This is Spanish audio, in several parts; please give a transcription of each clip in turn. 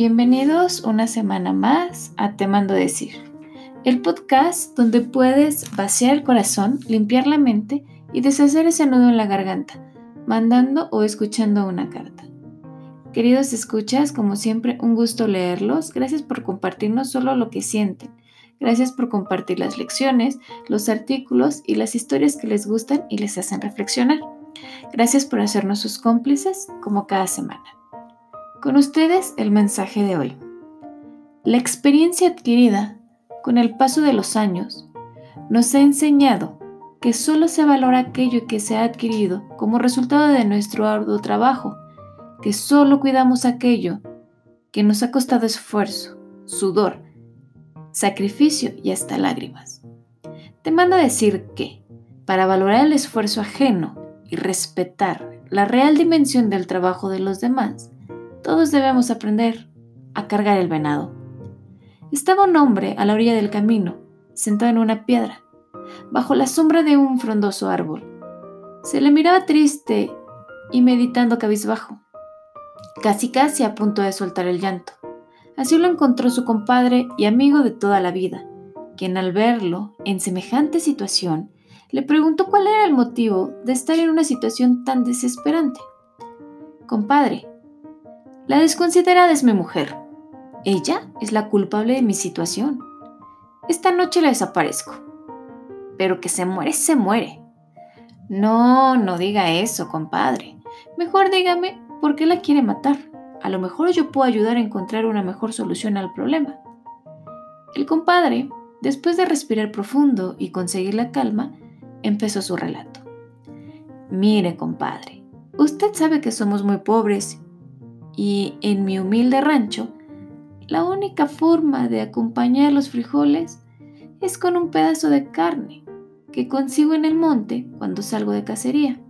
Bienvenidos una semana más a Te Mando Decir, el podcast donde puedes vaciar el corazón, limpiar la mente y deshacer ese nudo en la garganta, mandando o escuchando una carta. Queridos escuchas, como siempre, un gusto leerlos. Gracias por compartirnos solo lo que sienten. Gracias por compartir las lecciones, los artículos y las historias que les gustan y les hacen reflexionar. Gracias por hacernos sus cómplices como cada semana. Con ustedes el mensaje de hoy. La experiencia adquirida con el paso de los años nos ha enseñado que solo se valora aquello que se ha adquirido como resultado de nuestro arduo trabajo, que solo cuidamos aquello que nos ha costado esfuerzo, sudor, sacrificio y hasta lágrimas. Te mando a decir que, para valorar el esfuerzo ajeno y respetar la real dimensión del trabajo de los demás, todos debemos aprender a cargar el venado. Estaba un hombre a la orilla del camino, sentado en una piedra, bajo la sombra de un frondoso árbol. Se le miraba triste y meditando cabizbajo, casi casi a punto de soltar el llanto. Así lo encontró su compadre y amigo de toda la vida, quien al verlo en semejante situación le preguntó cuál era el motivo de estar en una situación tan desesperante. Compadre, la desconsiderada es mi mujer. Ella es la culpable de mi situación. Esta noche la desaparezco. Pero que se muere, se muere. No, no diga eso, compadre. Mejor dígame por qué la quiere matar. A lo mejor yo puedo ayudar a encontrar una mejor solución al problema. El compadre, después de respirar profundo y conseguir la calma, empezó su relato. Mire, compadre, usted sabe que somos muy pobres y en mi humilde rancho, la única forma de acompañar los frijoles es con un pedazo de carne que consigo en el monte cuando salgo de cacería.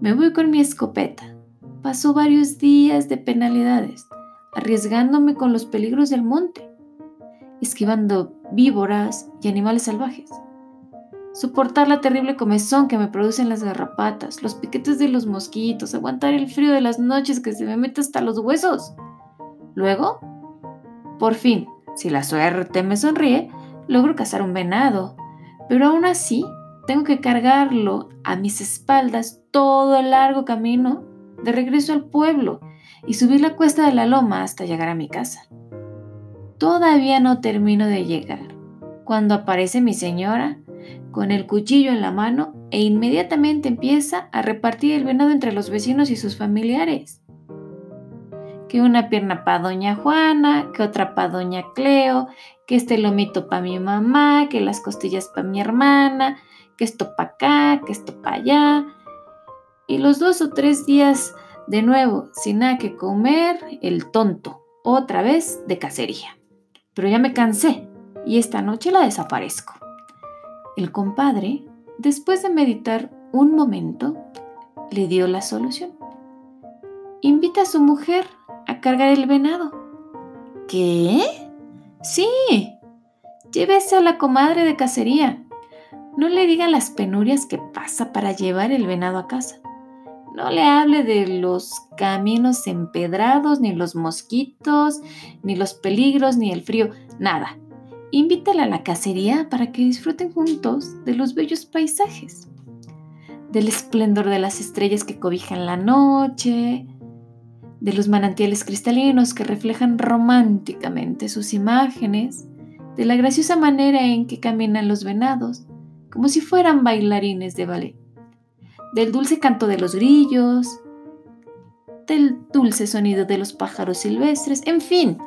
Me voy con mi escopeta. Paso varios días de penalidades, arriesgándome con los peligros del monte, esquivando víboras y animales salvajes soportar la terrible comezón que me producen las garrapatas, los piquetes de los mosquitos, aguantar el frío de las noches que se me mete hasta los huesos. Luego, por fin, si la suerte me sonríe, logro cazar un venado, pero aún así tengo que cargarlo a mis espaldas todo el largo camino de regreso al pueblo y subir la cuesta de la loma hasta llegar a mi casa. Todavía no termino de llegar cuando aparece mi señora con el cuchillo en la mano e inmediatamente empieza a repartir el venado entre los vecinos y sus familiares. Que una pierna para doña Juana, que otra para doña Cleo, que este lomito para mi mamá, que las costillas para mi hermana, que esto para acá, que esto para allá. Y los dos o tres días de nuevo, sin nada que comer, el tonto, otra vez de cacería. Pero ya me cansé y esta noche la desaparezco. El compadre, después de meditar un momento, le dio la solución. Invita a su mujer a cargar el venado. ¿Qué? Sí. Llévese a la comadre de cacería. No le diga las penurias que pasa para llevar el venado a casa. No le hable de los caminos empedrados, ni los mosquitos, ni los peligros, ni el frío, nada. Invítala a la cacería para que disfruten juntos de los bellos paisajes, del esplendor de las estrellas que cobijan la noche, de los manantiales cristalinos que reflejan románticamente sus imágenes, de la graciosa manera en que caminan los venados, como si fueran bailarines de ballet, del dulce canto de los grillos, del dulce sonido de los pájaros silvestres, en fin,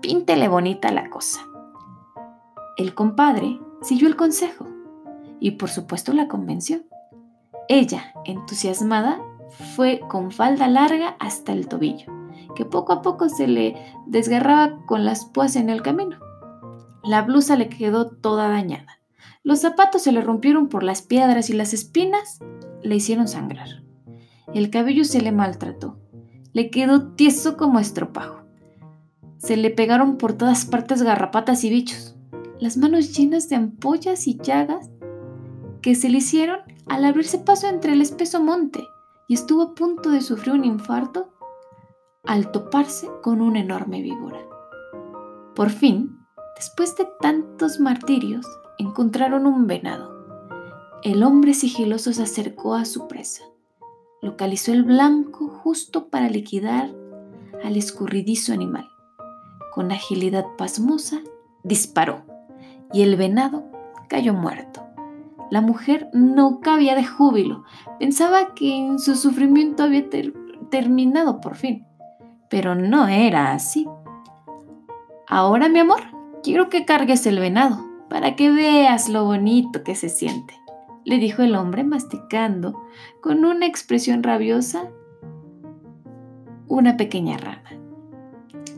píntele bonita la cosa. El compadre siguió el consejo y por supuesto la convenció. Ella, entusiasmada, fue con falda larga hasta el tobillo, que poco a poco se le desgarraba con las púas en el camino. La blusa le quedó toda dañada. Los zapatos se le rompieron por las piedras y las espinas le hicieron sangrar. El cabello se le maltrató. Le quedó tieso como estropajo. Se le pegaron por todas partes garrapatas y bichos las manos llenas de ampollas y llagas que se le hicieron al abrirse paso entre el espeso monte y estuvo a punto de sufrir un infarto al toparse con una enorme víbora. Por fin, después de tantos martirios, encontraron un venado. El hombre sigiloso se acercó a su presa, localizó el blanco justo para liquidar al escurridizo animal. Con agilidad pasmosa, disparó y el venado cayó muerto. La mujer no cabía de júbilo, pensaba que en su sufrimiento había terminado por fin, pero no era así. Ahora, mi amor, quiero que cargues el venado para que veas lo bonito que se siente, le dijo el hombre masticando con una expresión rabiosa una pequeña rana.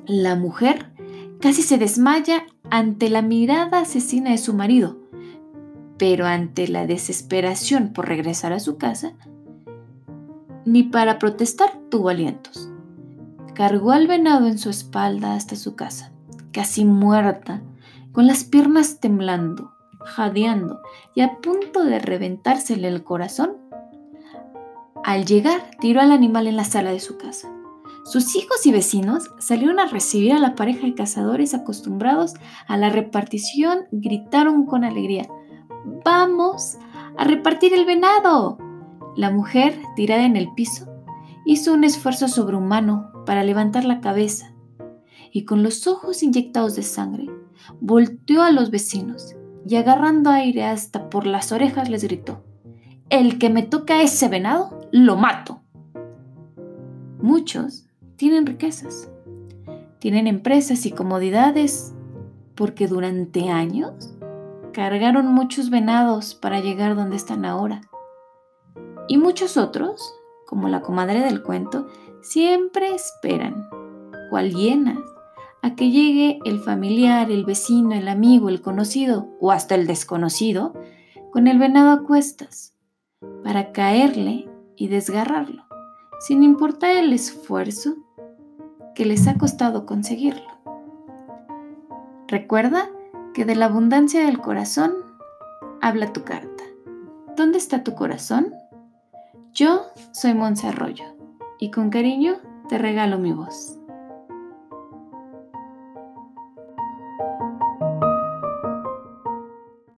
La mujer casi se desmaya ante la mirada asesina de su marido, pero ante la desesperación por regresar a su casa, ni para protestar tuvo alientos. Cargó al venado en su espalda hasta su casa casi muerta, con las piernas temblando, jadeando y a punto de reventársele el corazón. Al llegar, tiró al animal en la sala de su casa. Sus hijos y vecinos salieron a recibir a la pareja de cazadores acostumbrados a la repartición, gritaron con alegría, ¡Vamos a repartir el venado! La mujer, tirada en el piso, hizo un esfuerzo sobrehumano para levantar la cabeza y con los ojos inyectados de sangre, volteó a los vecinos y agarrando aire hasta por las orejas les gritó, El que me toca ese venado, lo mato. Muchos tienen riquezas, tienen empresas y comodidades porque durante años cargaron muchos venados para llegar donde están ahora. Y muchos otros, como la comadre del cuento, siempre esperan, cual hienas, a que llegue el familiar, el vecino, el amigo, el conocido o hasta el desconocido con el venado a cuestas para caerle y desgarrarlo, sin importar el esfuerzo que les ha costado conseguirlo. Recuerda que de la abundancia del corazón habla tu carta. ¿Dónde está tu corazón? Yo soy Monse Arroyo y con cariño te regalo mi voz.